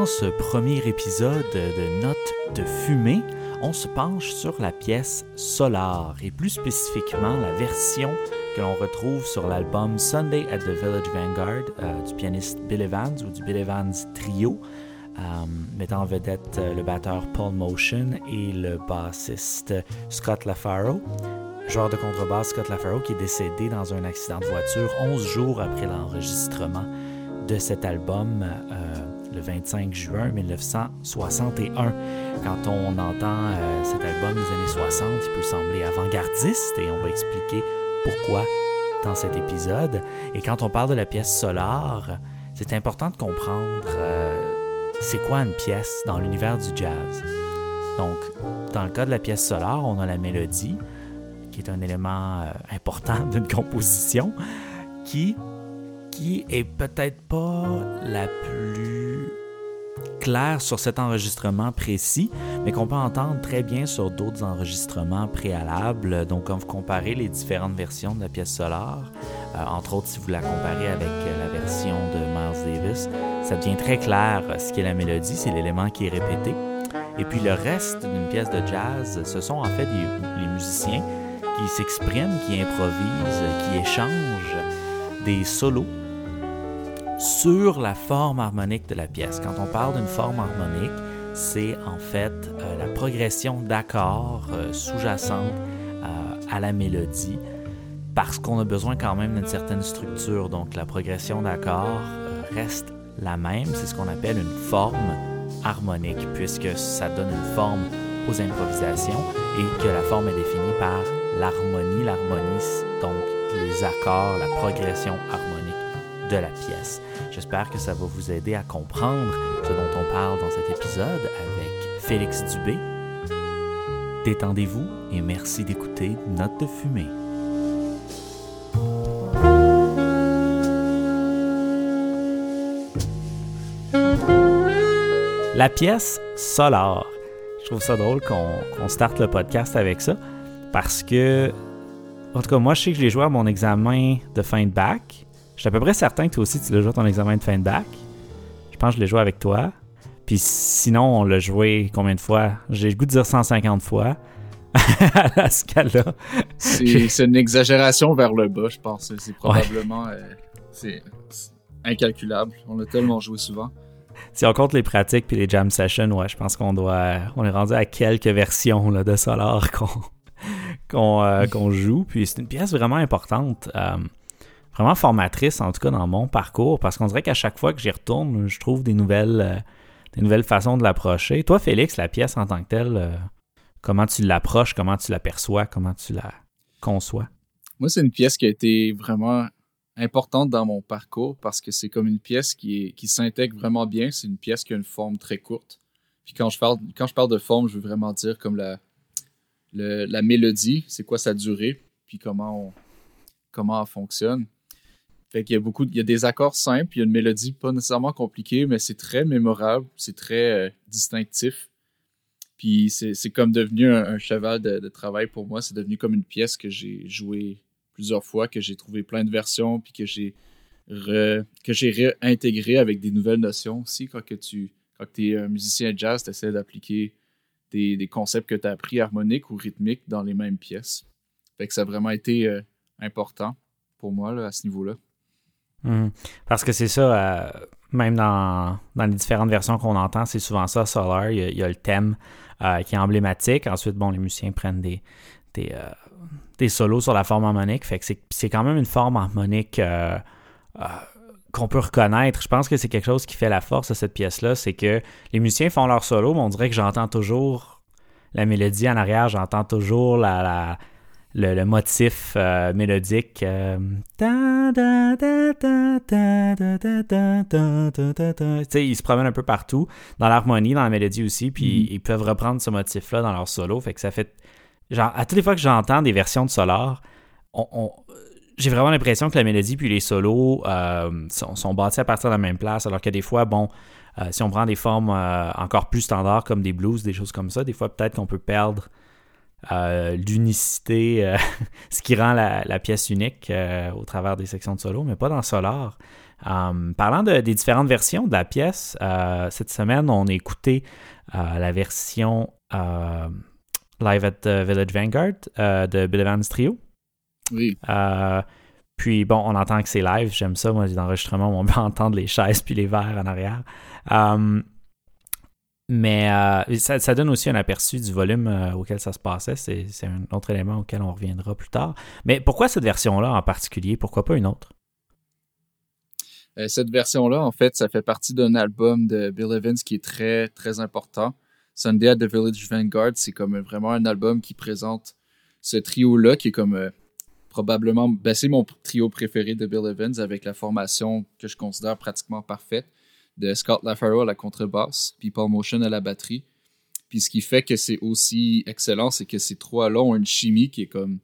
dans ce premier épisode de Notes de fumée, on se penche sur la pièce Solar et plus spécifiquement la version que l'on retrouve sur l'album Sunday at the Village Vanguard euh, du pianiste Bill Evans ou du Bill Evans Trio, euh, mettant en vedette euh, le batteur Paul Motion et le bassiste Scott LaFaro. Joueur de contrebasse Scott LaFaro qui est décédé dans un accident de voiture 11 jours après l'enregistrement de cet album le 25 juin 1961. Quand on entend cet album des années 60, il peut sembler avant-gardiste et on va expliquer pourquoi dans cet épisode. Et quand on parle de la pièce Solar, c'est important de comprendre c'est quoi une pièce dans l'univers du jazz? Donc, dans le cas de la pièce Solar, on a la mélodie, qui est un élément important d'une composition, qui, qui est peut-être pas la plus claire sur cet enregistrement précis, mais qu'on peut entendre très bien sur d'autres enregistrements préalables. Donc, quand vous comparez les différentes versions de la pièce Solar, euh, entre autres si vous la comparez avec la version de Miles Davis, ça devient très clair ce qu'est la mélodie, c'est l'élément qui est répété. Et puis le reste d'une pièce de jazz, ce sont en fait les, les musiciens qui s'expriment, qui improvisent, qui échangent des solos sur la forme harmonique de la pièce. Quand on parle d'une forme harmonique, c'est en fait euh, la progression d'accords euh, sous-jacente euh, à la mélodie parce qu'on a besoin quand même d'une certaine structure. Donc la progression d'accords reste la même. C'est ce qu'on appelle une forme harmonique puisque ça donne une forme aux improvisations et que la forme est définie par l'harmonie. L'harmonie, donc les accords, la progression harmonique de la pièce. J'espère que ça va vous aider à comprendre ce dont on parle dans cet épisode avec Félix Dubé. Détendez-vous et merci d'écouter Note de fumée. La pièce Solar. Je trouve ça drôle qu'on starte le podcast avec ça parce que, en tout cas, moi, je sais que je l'ai joué à mon examen de fin de bac. Je suis à peu près certain que toi aussi, tu l'as joué à ton examen de fin de bac. Je pense que je l'ai joué avec toi. Puis sinon, on l'a joué combien de fois? J'ai le goût de dire 150 fois. à la scala. C'est une exagération vers le bas, je pense. C'est probablement. Euh, c'est incalculable. On l'a tellement joué souvent. Si on compte les pratiques puis les jam sessions, ouais, je pense qu'on doit. On est rendu à quelques versions là, de Solar qu'on euh, joue. Puis c'est une pièce vraiment importante. Euh, vraiment formatrice, en tout cas dans mon parcours, parce qu'on dirait qu'à chaque fois que j'y retourne, je trouve des nouvelles, euh, des nouvelles façons de l'approcher. Toi, Félix, la pièce en tant que telle, comment tu l'approches, comment tu l'aperçois, comment tu la conçois? Moi, c'est une pièce qui a été vraiment importante dans mon parcours parce que c'est comme une pièce qui, qui s'intègre vraiment bien. C'est une pièce qui a une forme très courte. Puis quand je parle, quand je parle de forme, je veux vraiment dire comme la, la mélodie, c'est quoi sa durée, puis comment, on, comment elle fonctionne. Fait qu'il y a beaucoup, il y a des accords simples, il y a une mélodie pas nécessairement compliquée, mais c'est très mémorable, c'est très euh, distinctif. Puis c'est comme devenu un, cheval de, travail pour moi. C'est devenu comme une pièce que j'ai jouée plusieurs fois, que j'ai trouvé plein de versions, puis que j'ai que réintégré avec des nouvelles notions aussi. Quand que tu quand es un musicien jazz, tu essaies d'appliquer des, concepts que tu as appris harmoniques ou rythmiques dans les mêmes pièces. Fait que ça a vraiment été euh, important pour moi là, à ce niveau-là. Mhm. Parce que c'est ça, euh, même dans, dans, les différentes versions qu'on entend, c'est souvent ça, Solar. Il y a, le thème euh, qui est emblématique. Ensuite, bon, les musiciens prennent des, des, des solos sur la forme harmonique. Fait que c'est quand même une forme harmonique qu'on peut reconnaître. Je pense que c'est quelque chose qui fait la force de cette pièce-là. C'est que les musiciens font leur solo, mais on dirait que j'entends toujours la mélodie en arrière, j'entends toujours la le, motif mélodique. il se promène un peu partout, dans l'harmonie, dans la mélodie aussi, puis ils peuvent reprendre ce motif-là dans leur solo. Fait que ça fait. Genre, à toutes les fois que j'entends des versions de Solar, on, j'ai vraiment l'impression que la mélodie puis les solos sont, sont, bâtis à partir de la même place, alors que des fois, bon, si on prend des formes encore plus standards comme des blues, des choses comme ça, des fois peut-être qu'on peut perdre l'unicité, ce qui rend la, pièce unique au travers des sections de solo, mais pas dans Solar. parlant des différentes versions de la pièce, cette semaine, on a écouté la version Live at the Village Vanguard de Bill Evans Trio. Oui. Puis bon, on entend que c'est live, j'aime ça, moi, les enregistrements où on peut entendre les chaises puis les verres en arrière. Um, mais euh, ça, donne aussi un aperçu du volume euh, auquel ça se passait. C'est, un autre élément auquel on reviendra plus tard. Mais pourquoi cette version-là en particulier? Pourquoi pas une autre? Euh, cette version-là, en fait, ça fait partie d'un album de Bill Evans qui est très, très important. Sunday at the Village Vanguard, c'est comme vraiment un album qui présente ce trio-là qui est comme probablement, ben c'est mon trio préféré de Bill Evans avec la formation que je considère pratiquement parfaite de Scott LaFaro à la contrebasse, puis Paul Motion à la batterie. Puis ce qui fait que c'est aussi excellent, c'est que ces trois-là ont une chimie qui est comme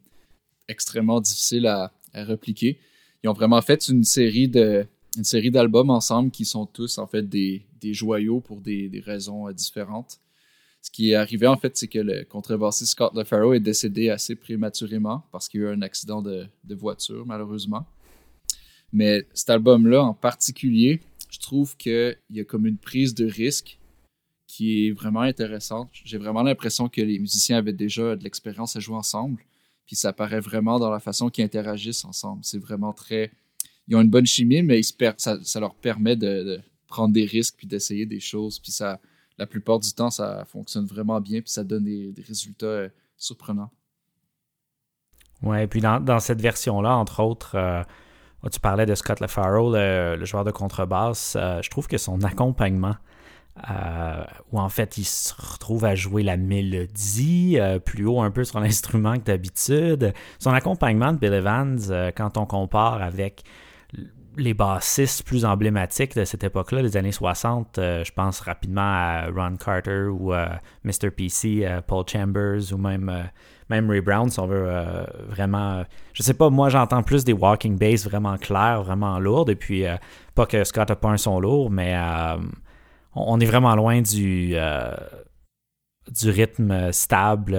extrêmement difficile à, à répliquer. Ils ont vraiment fait une série d'albums ensemble qui sont tous en fait des, joyaux pour des, des raisons euh, différentes. Ce qui est arrivé, en fait, c'est que le contrebassiste Scott LaFaro est décédé assez prématurément parce qu'il y a eu un accident de, voiture, malheureusement. Mais cet album-là, en particulier, je trouve qu'il y a comme une prise de risque qui est vraiment intéressante. J'ai vraiment l'impression que les musiciens avaient déjà de l'expérience à jouer ensemble. Puis ça paraît vraiment dans la façon qu'ils interagissent ensemble. C'est vraiment très. Ils ont une bonne chimie, mais ça, ça, leur permet de, de prendre des risques puis d'essayer des choses. Puis ça, la plupart du temps, ça fonctionne vraiment bien, puis ça donne des, résultats euh, surprenants. Ouais, puis dans, cette version-là, entre autres, euh, tu parlais de Scott LaFaro, le, joueur de contrebasse. Euh, je trouve que son accompagnement, où en fait il se retrouve à jouer la mélodie plus haut un peu sur l'instrument que d'habitude, son accompagnement de Bill Evans, quand on compare avec les bassistes plus emblématiques de cette époque-là, les années 60, euh, je pense rapidement à Ron Carter ou à euh, Mr. PC, euh, Paul Chambers ou même, même Ray Brown, si on veut vraiment. je sais pas, moi j'entends plus des walking bass vraiment clairs, vraiment lourds, et puis pas que Scott a pas un son lourd, mais on, est vraiment loin du, du rythme stable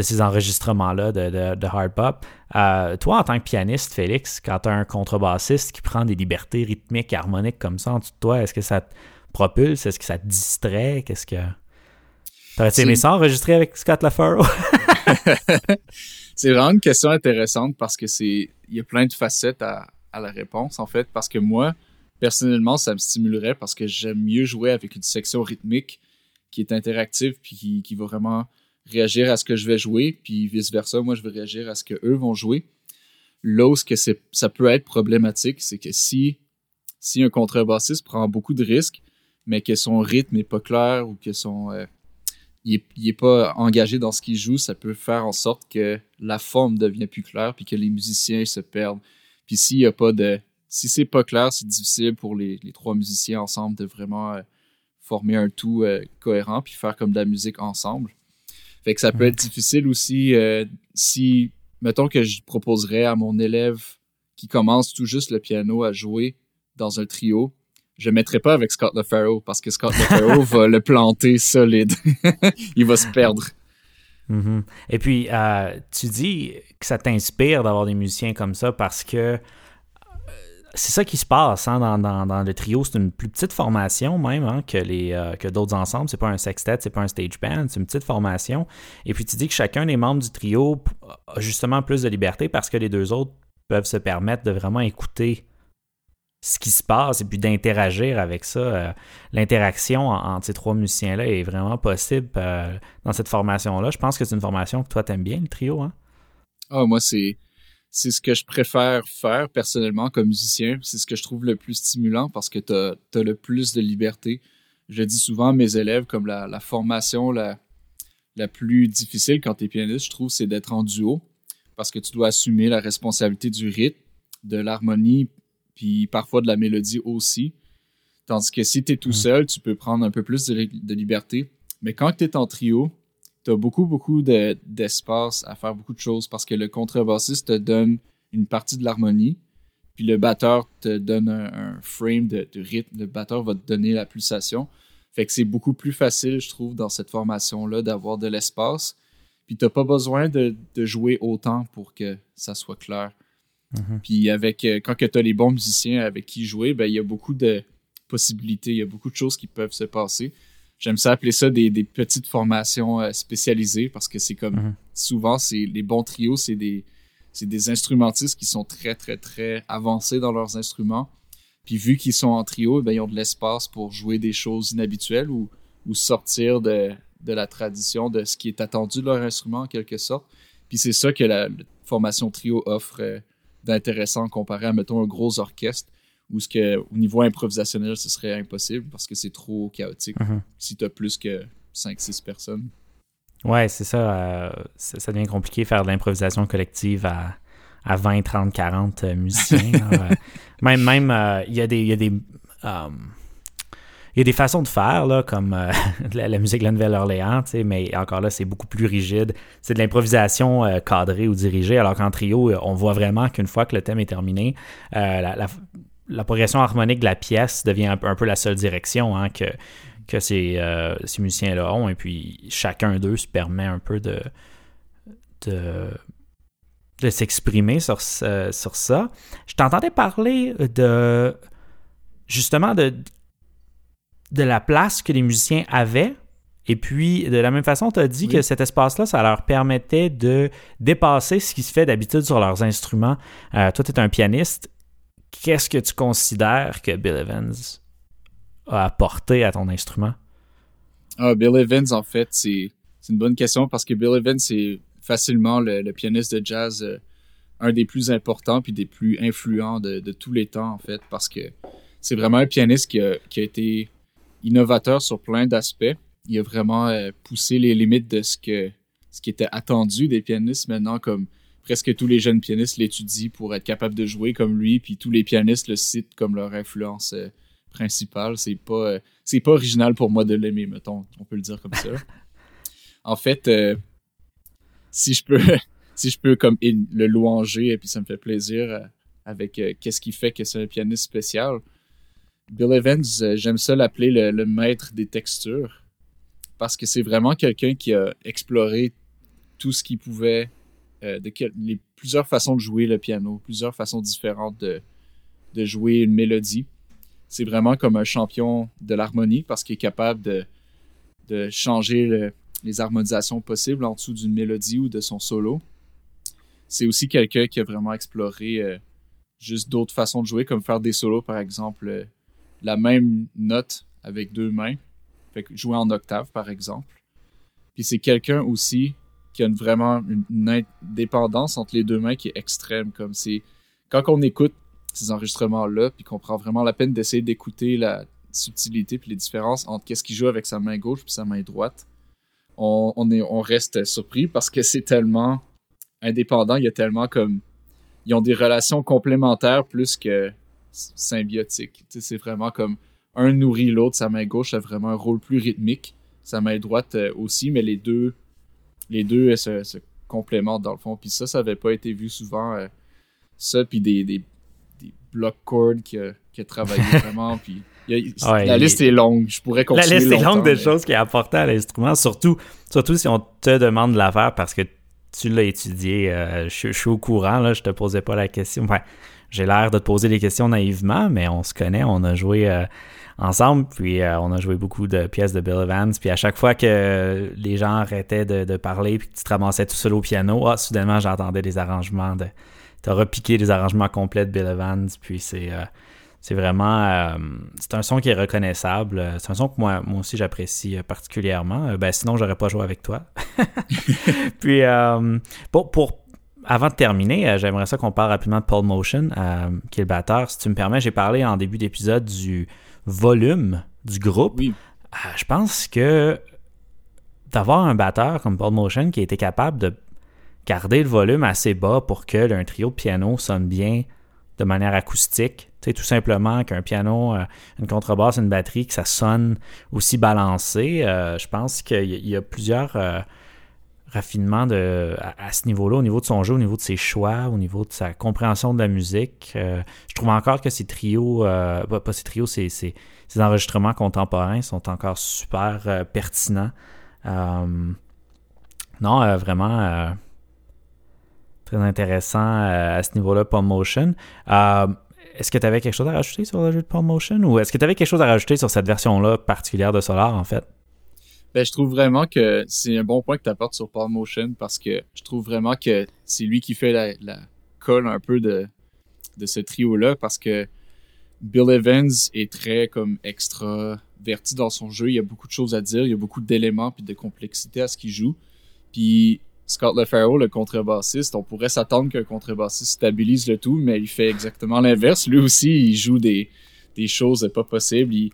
de ces enregistrements-là de, de, hard pop. Euh, toi, en tant que pianiste, Félix, quand tu as un contrebassiste qui prend des libertés rythmiques, harmoniques comme ça en dessous de toi, est-ce que ça te propulse? Est-ce que ça te distrait? Qu'est-ce que. T'aurais-tu aimé ça enregistrer avec Scott LaFaro? c'est vraiment une question intéressante parce que c'est. Il y a plein de facettes à, à la réponse, en fait, parce que moi, personnellement, ça me stimulerait parce que j'aime mieux jouer avec une section rythmique qui est interactive puis qui, qui va vraiment réagir à ce que je vais jouer, puis vice-versa, moi, je vais réagir à ce que eux vont jouer. Là où que ça peut être problématique, c'est que si, un contrebassiste prend beaucoup de risques, mais que son rythme n'est pas clair ou que son euh, il, est, pas engagé dans ce qu'il joue, ça peut faire en sorte que la forme devient plus claire puis que les musiciens se perdent. Puis s'il y a pas de si c'est pas clair, c'est difficile pour les, trois musiciens ensemble de vraiment euh, former un tout euh, cohérent puis faire comme de la musique ensemble. Fait que ça peut être difficile aussi euh, si, mettons que je proposerais à mon élève qui commence tout juste le piano à jouer dans un trio, je ne mettrais pas avec Scott LaFaro parce que Scott LaFaro va le planter solide. Il va se perdre. Mm-hmm. Et puis, euh, tu dis que ça t'inspire d'avoir des musiciens comme ça parce que c'est ça qui se passe hein, dans, le trio. C'est une plus petite formation même hein, euh, que d'autres ensembles. C'est pas un sextet, c'est pas un stage band, c'est une petite formation. Et puis tu dis que chacun des membres du trio a justement plus de liberté parce que les deux autres peuvent se permettre de vraiment écouter ce qui se passe et puis d'interagir avec ça. Euh, l'interaction entre ces trois musiciens-là est vraiment possible euh, dans cette formation-là. Je pense que c'est une formation que toi t'aimes bien, le trio. Hein? Ah, moi, c'est c'est ce que je préfère faire personnellement comme musicien. C'est ce que je trouve le plus stimulant parce que tu as, le plus de liberté. Je dis souvent à mes élèves comme la, formation la, la plus difficile quand tu es pianiste, je trouve, c'est d'être en duo parce que tu dois assumer la responsabilité du rythme, de l'harmonie, puis parfois de la mélodie aussi. Tandis que si tu es tout mm. seul, tu peux prendre un peu plus de, de liberté. Mais quand tu es en trio, tu as beaucoup, beaucoup d'espace à faire beaucoup de choses parce que le contrebassiste te donne une partie de l'harmonie, puis le batteur te donne un, frame de, rythme. Le batteur va te donner la pulsation. Fait que c'est beaucoup plus facile, je trouve, dans cette formation-là, d'avoir de l'espace. Puis t'as pas besoin de, jouer autant pour que ça soit clair. Mhm. Puis avec euh, quand tu as les bons musiciens avec qui jouer, ben il y a beaucoup de possibilités, il y a beaucoup de choses qui peuvent se passer. J'aime ça appeler ça des, petites formations euh, spécialisées parce que c'est comme Mhm. souvent c'est les bons trios, c'est des c'est des instrumentistes qui sont très très très avancés dans leurs instruments. Puis vu qu'ils sont en trio, ben ils ont de l'espace pour jouer des choses inhabituelles ou, ou sortir de, de la tradition de ce qui est attendu de leur instrument en quelque sorte. Puis c'est ça que la, la formation trio offre euh, d'intéressant comparé à, mettons, un gros orchestre où ce que, au niveau improvisationnel, ce serait impossible parce que c'est trop chaotique Mhm. si tu as plus que 5-6 personnes. Ouais, c'est ça. euh, ça. ça devient compliqué faire de l'improvisation collective à, à 20, 30, 40 euh, musiciens. là. Même, même, euh, il y a des. il y a des euh, il y a des façons de faire, là, comme euh, la, la musique de la Nouvelle-Orléans, tu sais, mais encore là, c'est beaucoup plus rigide. C'est de l'improvisation euh, cadrée ou dirigée, alors qu'en trio, on voit vraiment qu'une fois que le thème est terminé, euh, la, la- la progression harmonique de la pièce devient un, peu- un peu la seule direction hein, que, que ces, euh, ces musiciens-là ont, et puis chacun d'eux se permet un peu de, de, de s'exprimer sur, ce- sur ça. Je t'entendais parler de justement de, de la place que les musiciens avaient. Et puis, de la même façon, tu as dit Oui. que cet espace-là, ça leur permettait de dépasser ce qui se fait d'habitude sur leurs instruments. Euh, toi, tu es un pianiste. Qu'est-ce que tu considères que Bill Evans a apporté à ton instrument? Ah, Bill Evans, en fait, c'est une bonne question parce que Bill Evans, c'est facilement le, pianiste de jazz, euh, un des plus importants puis des plus influents de, tous les temps, en fait, parce que c'est vraiment un pianiste qui a, qui a été innovateur sur plein d'aspects. Il a vraiment euh, poussé les limites de ce que ce qui était attendu des pianistes maintenant, comme presque tous les jeunes pianistes l'étudient pour être capable de jouer comme lui, puis tous les pianistes le citent comme leur influence euh, principale. C'est pas euh, c'est pas original pour moi de l'aimer, mettons, on peut le dire comme ça. En fait, euh, si je peux si je peux comme le louanger et puis ça me fait plaisir avec qu'est-ce qui fait que c'est un pianiste spécial. Bill Evans, j'aime ça l'appeler le, le maître des textures parce que c'est vraiment quelqu'un qui a exploré tout ce qu'il pouvait euh, de plusieurs façons de jouer le piano, plusieurs façons différentes de, jouer une mélodie. C'est vraiment comme un champion de l'harmonie parce qu'il est capable de, changer le- les harmonisations possibles en dessous d'une mélodie ou de son solo. C'est aussi quelqu'un qui a vraiment exploré euh, juste d'autres façons de jouer, comme faire des solos, par exemple, euh, la même note avec deux mains. Fait que jouer en octave, par exemple. Puis c'est quelqu'un aussi qui a une- vraiment une, indépendance entre les deux mains qui est extrême. Comme c'est quand on écoute ces enregistrements-là, puis qu'on prend vraiment la peine d'essayer d'écouter la subtilité puis les différences entre qu'est-ce qu'il joue avec sa main gauche puis sa main droite, on, est, on reste surpris parce que c'est tellement indépendant, il y a tellement comme ils ont des relations complémentaires plus que symbiotiques. C'est vraiment comme un nourrit l'autre, sa main gauche a vraiment un rôle plus rythmique, sa main droite euh, aussi, mais les deux les deux euh, se, se complémentent dans le fond. Puis ça, ça avait pas été vu souvent. euh, ça, puis des, des, des block chords qui a, qui a travaillé vraiment. Puis a- Ouais, la liste est longue. Je pourrais La continuer liste est longue de mais- choses qu'il a apporté à l'instrument, surtout, surtout si on te demande de la faire parce que tu l'as étudié. euh, je, je suis au courant, là, je te posais pas la question. Enfin, j'ai l'air de te poser des questions naïvement, mais on se connaît, on a joué euh, ensemble, puis euh, on a joué beaucoup de pièces de Bill Evans, puis à chaque fois que les gens arrêtaient de, de parler, puis que tu te ramassais tout seul au piano, ah, soudainement j'entendais des arrangements de... T'as repiqué des arrangements complets de Bill Evans, puis c'est... euh, c'est vraiment. euh, c'est un son qui est reconnaissable. C'est un son que moi, moi aussi j'apprécie particulièrement. Ben, sinon, j'aurais pas joué avec toi. Puis, pour, pour- avant de terminer, j'aimerais ça qu'on parle rapidement de Paul Motion, euh, qui est le batteur. Si tu me permets, j'ai parlé en début d'épisode du volume du groupe. Oui. Euh, je pense que d'avoir un batteur comme Paul Motion qui a été capable de garder le volume assez bas pour que un trio de piano sonne bien de manière acoustique. Sais, tout simplement qu'un piano, euh, une contrebasse, une batterie, que ça sonne aussi balancé. Euh, je pense qu'il y, a- il y a plusieurs euh, raffinements de, à, ce niveau-là, au niveau de son jeu, au niveau de ses choix, au niveau de sa compréhension de la musique. Euh, je trouve encore que ces trios, euh, pas, ces trios, ces enregistrements contemporains sont encore super euh, pertinents. Non, vraiment très intéressant à ce niveau-là, Palm Motion. est-ce que tu avais quelque chose à rajouter sur le jeu de Palm Motion? Ou est-ce que tu avais quelque chose à rajouter sur cette version-là particulière de Solar en fait? Ben, je trouve vraiment que c'est un bon point que tu apportes sur Palm Motion parce que je trouve vraiment que c'est lui qui fait la, la colle un peu de, de ce trio-là parce que Bill Evans est très comme extraverti dans son jeu. Il y a beaucoup de choses à dire, il y a beaucoup d'éléments puis de complexité à ce qu'il joue. Puis Scott LeFaro, le contrebassiste, on pourrait s'attendre qu'un contrebassiste stabilise le tout, mais il fait exactement l'inverse. Lui aussi, il joue des, des choses pas possibles. Il,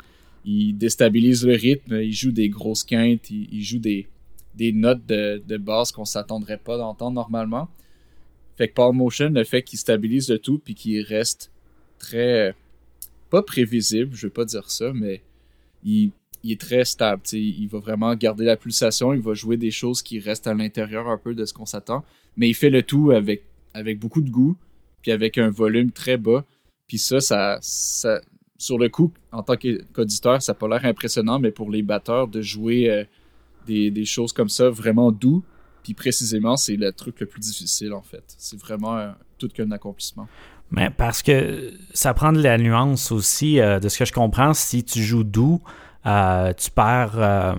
il déstabilise le rythme, il joue des grosses quintes, il, joue des, notes de, de basse qu'on s'attendrait pas d'entendre normalement. Fait que Paul Motion, le fait qu'il stabilise le tout puis qu'il reste très pas prévisible, je vais pas dire ça, mais il, est très stable. Il va vraiment garder la pulsation, il va jouer des choses qui restent à l'intérieur un peu de ce qu'on s'attend, mais il fait le tout avec, avec beaucoup de goût, puis avec un volume très bas. Puis ça, ça sur le coup, en tant qu'auditeur, ça n'a pas l'air impressionnant, mais pour les batteurs, de jouer euh, des, choses comme ça vraiment doux, puis précisément, c'est le truc le plus difficile en fait. C'est vraiment tout qu'un accomplissement. Mais parce que ça prend de la nuance aussi, euh, de ce que je comprends, si tu joues doux, euh, tu perds euh,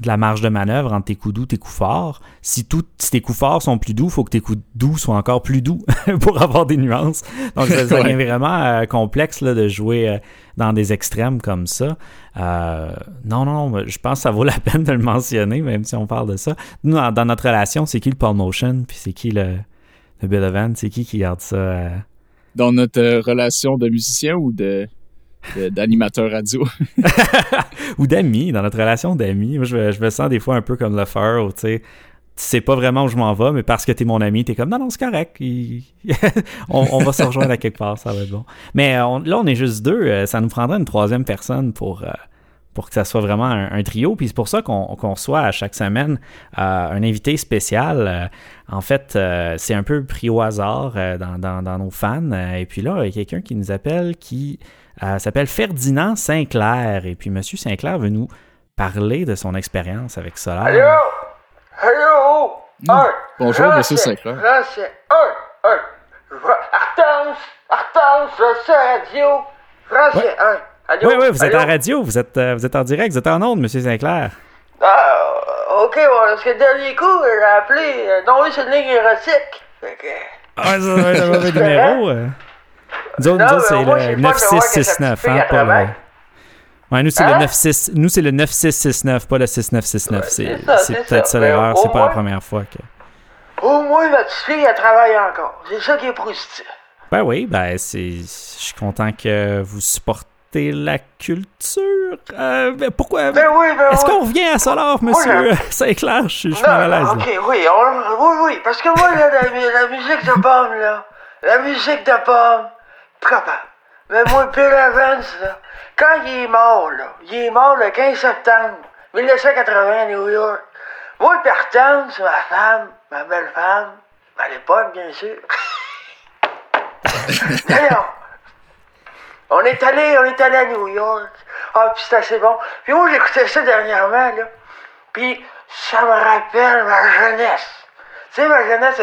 de la marge de manœuvre entre tes coups doux tes coups forts. Si, tout, tes coups forts sont plus doux, il faut que tes coups doux soient encore plus doux pour avoir des nuances. Donc, ça, devient vraiment complexe là, de jouer dans des extrêmes comme ça. non, non, non, je pense que ça vaut la peine de le mentionner, même si on parle de ça. Nous, dans, notre relation, c'est qui le Paul Motion, puis c'est qui le, le Bill Evans, c'est qui qui garde ça? Dans notre relation de musicien ou de d'animateur radio. ou d'amis, dans notre relation d'amis. Moi, je, je, me sens des fois un peu comme le fur, tu sais. Tu sais pas vraiment où je m'en vais, mais parce que t'es mon ami, t'es comme non, non, c'est correct. on, va se rejoindre à quelque part, ça va être bon. Mais euh, là, on est juste deux. Euh, ça nous prendrait une troisième personne pour, euh, pour que ça soit vraiment un, trio. Puis c'est pour ça qu'on reçoit à chaque semaine un invité spécial. en fait, c'est un peu pris au hasard dans, dans, nos fans. et puis là, il y a quelqu'un qui nous appelle qui euh, s'appelle Ferdinand Sinclair. Et puis, M. Sinclair veut nous parler de son expérience avec Solar. Allô? Allô? Un. Bonjour, M. Sinclair. Français. Un. Un. Artance. Artance, radio. Français. Un. Allô? Oui, oui, vous êtes en radio, vous êtes, euh, vous êtes en direct, vous êtes en onde, M. Sinclair. Ah, ok, bon, parce que le dernier coup, j'ai appelé, euh, non, oui, c'est une ligne érotique. Fait que... Ah, ça doit être un mauvais numéro. Nous autres, c'est le 9669, hein, pas le... Ouais, nous, c'est le 96... Hein? nous, c'est le 9669, pas le 6969. c'est peut-être ça l'erreur, c'est pas la première fois que. Au moins, notre fille, elle travaille encore. C'est ça qui est positif. Ben oui, ben, c'est. Je suis content que vous supportez la culture. Euh, ben pourquoi? Ben oui, ben Est-ce qu'on revient à Solar, monsieur? c'est clair, je suis mal à l'aise. Ok, oui, oui, oui, parce que moi, là, la, la musique de pomme, là, la musique de pomme, capable. Mais moi, Bill Evans, là, quand il est mort, là, il est mort le 15 septembre 1980 à New York. Moi, Pertance, c'est ma femme, ma belle femme, à l'époque, bien sûr. D'ailleurs, on est allé, on est allé à New York. Ah, puis c'est assez bon. Puis moi, j'écoutais ça dernièrement, là. Puis ça me rappelle ma jeunesse. Tu sais, ma jeunesse,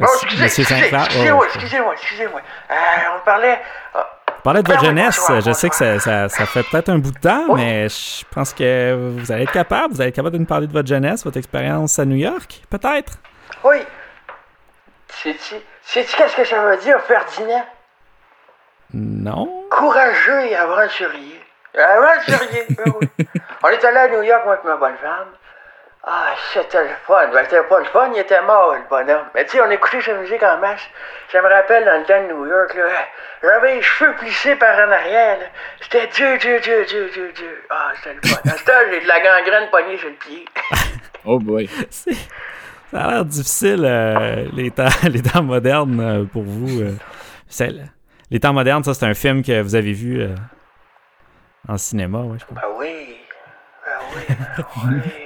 Oh, excusez-moi, excusez-moi, excusez-moi. On parlait. Euh, parlait de votre jeunesse. Je sais que ça, ça, ça fait peut-être un bout de temps, mais je pense que vous allez être capable. Vous allez être capable de nous parler de votre jeunesse, votre expérience à New York, peut-être? Oui. Sais-tu qu'est-ce que ça veut dire, Ferdinand? Non. Courageux et aventurier. Aventurier, ben oui. On est allé à New York, moi, avec ma bonne femme. Ah, c'était le fun. Ben, c'était pas le fun, il était mort, le bonhomme. Mais tu sais, on écoutait sa musique en masse. Je me rappelle dans le temps de New York, là, j'avais les cheveux plissés par en arrière, là. C'était Dieu, Dieu, Dieu, Dieu, Dieu, Dieu. Ah, c'était le fun. À ce temps, j'ai de la gangrène poignée sur le pied. oh boy. Ça a l'air difficile, euh, les, temps, les temps modernes euh, pour vous. Euh. les temps modernes, ça, c'est un film que vous avez vu en cinéma, ouais, je crois. Ben oui. Ben oui, ben oui.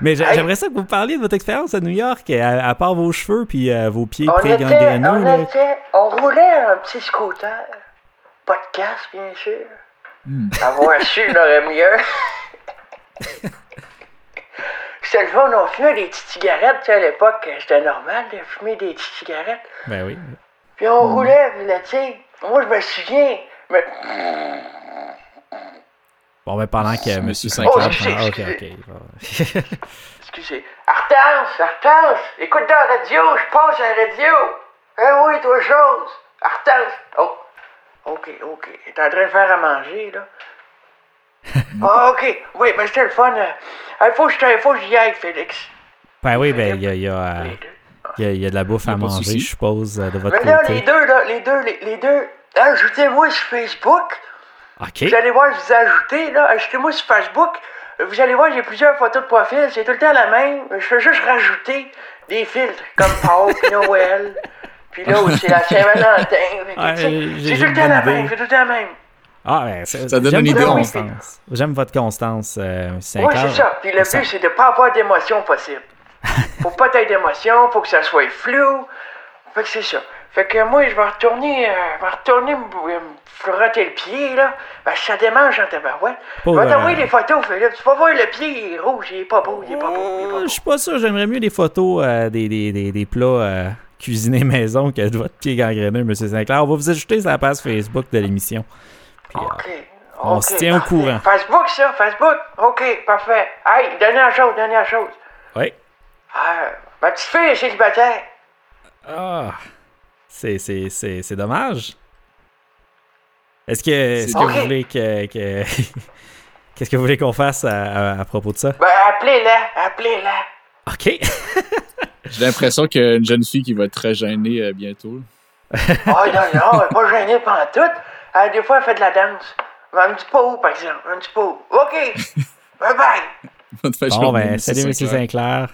Mais j'aimerais ça que vous parliez de votre expérience à New York, à, part vos cheveux puis euh, vos pieds pré-gangrénés. On, on roulait un petit scooter. Pas de casque, bien sûr. Hmm. Avoir su, il aurait mieux. c'était le fun, on fumait des petites cigarettes, à l'époque, c'était normal de fumer des petites cigarettes. Ben oui. Puis on roulait, puis là, tu sais, moi, je me souviens, mais... Bon, ben pendant que M. Monsieur Sinclair... Oh, excusez, Ah, ok, excusez. ok. Excusez. Hortense, Hortense, écoute dans la radio, je passe à la radio. Eh oui, toi chose. Hortense. Oh, ok, ok. T'es en train de faire à manger, là. Ah, ok. Oui, mais c'était le fun. Il faut que je faut que j'y aille, Félix. ben oui, ben il y a, il y, a, euh, il y a- il y a de la bouffe à manger, je suppose, euh, de votre Mais là, les côté. deux, là, les deux, les, les deux. Ajoutez-moi sur Facebook. Ok. Vous allez voir, je vous ai ajouté, là. Ajoutez-moi sur Facebook. Vous allez voir, j'ai plusieurs photos de profil. C'est tout le temps la même. Je fais juste rajouter des filtres, comme Pâques, puis Noël. Puis là, c'est la Saint-Valentin. Ouais, C'est tout le temps la même. C'est tout le temps la même. Ah, ben, c'est- Ça donne j'aime une idée, constance. J'aime votre constance, euh. Oui, c'est ça. Puis le but, c'est de pas avoir d'émotion possible. Faut pas être d'émotion, faut que ça soit flou. Fait que c'est ça. Fait que moi, je vais retourner, euh, je vais retourner me me frotter le pied, là. Ben, ça démange en tabarouette. Je vais t'envoyer euh, des photos, Philippe. Tu vas voir le pied, il est rouge, il est pas beau, il est pas beau. Je suis pas sûr, j'aimerais mieux des photos euh, des, des, des, des plats euh, cuisinés maison que de votre pied gangréneux, M. Sinclair. On va vous ajouter sur la page Facebook de l'émission. OK. on se tient au courant. Facebook, ça, Facebook. OK, parfait. Hey, dernière chose, dernière chose. oui. Ma petite fille est célibataire. Ah, c'est, c'est, c'est, c'est dommage. Est-ce que, est-ce que Ok. vous voulez que. que- Qu'est-ce que vous voulez qu'on fasse à, à- à propos de ça? Ben, appelez-la, appelez-la. OK. J'ai l'impression qu'il y a une jeune fille qui va être très gênée euh, bientôt. Oh non, non, elle est pas gênée pendant tout. Euh, des fois, elle fait de la danse. Mais elle me dit pas où, par exemple. Elle me dit pas où. OK. bye bye. Va te faire Bon, ben, salut, M. Sinclair.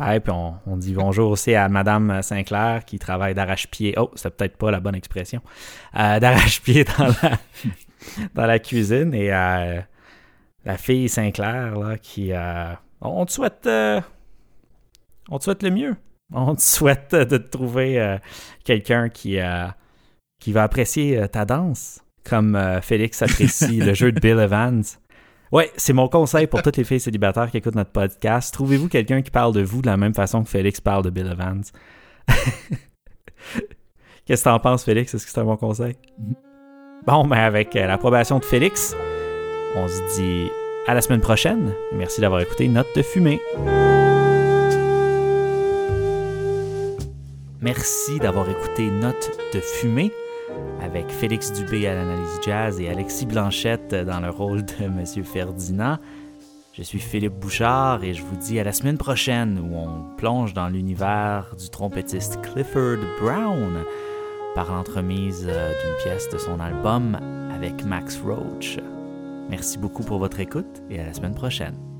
Ouais, puis on, on dit bonjour aussi à Madame Sinclair qui travaille d'arrache-pied. Oh, c'est peut-être pas la bonne expression. Euh, d'arrache-pied dans la, dans la cuisine. Et euh, la fille Sinclair, là, qui. euh, on te souhaite. euh, on te souhaite le mieux. On te souhaite de te trouver quelqu'un qui, qui va apprécier ta danse, comme Félix apprécie le jeu de Bill Evans. Ouais, c'est mon conseil pour toutes les filles célibataires qui écoutent notre podcast. Trouvez-vous quelqu'un qui parle de vous de la même façon que Félix parle de Bill Evans? Qu'est-ce que t'en penses, Félix? Est-ce que c'est un bon conseil? Bon, ben avec euh, l'approbation de Félix, on se dit à la semaine prochaine. Merci d'avoir écouté Note de fumée. Merci d'avoir écouté Note de fumée avec Félix Dubé à l'analyse jazz et Alexis Blanchette dans le rôle de Monsieur Ferdinand. Je suis Philippe Bouchard et je vous dis à la semaine prochaine où on plonge dans l'univers du trompettiste Clifford Brown par l'entremise euh, d'une pièce de son album avec Max Roach. Merci beaucoup pour votre écoute et à la semaine prochaine.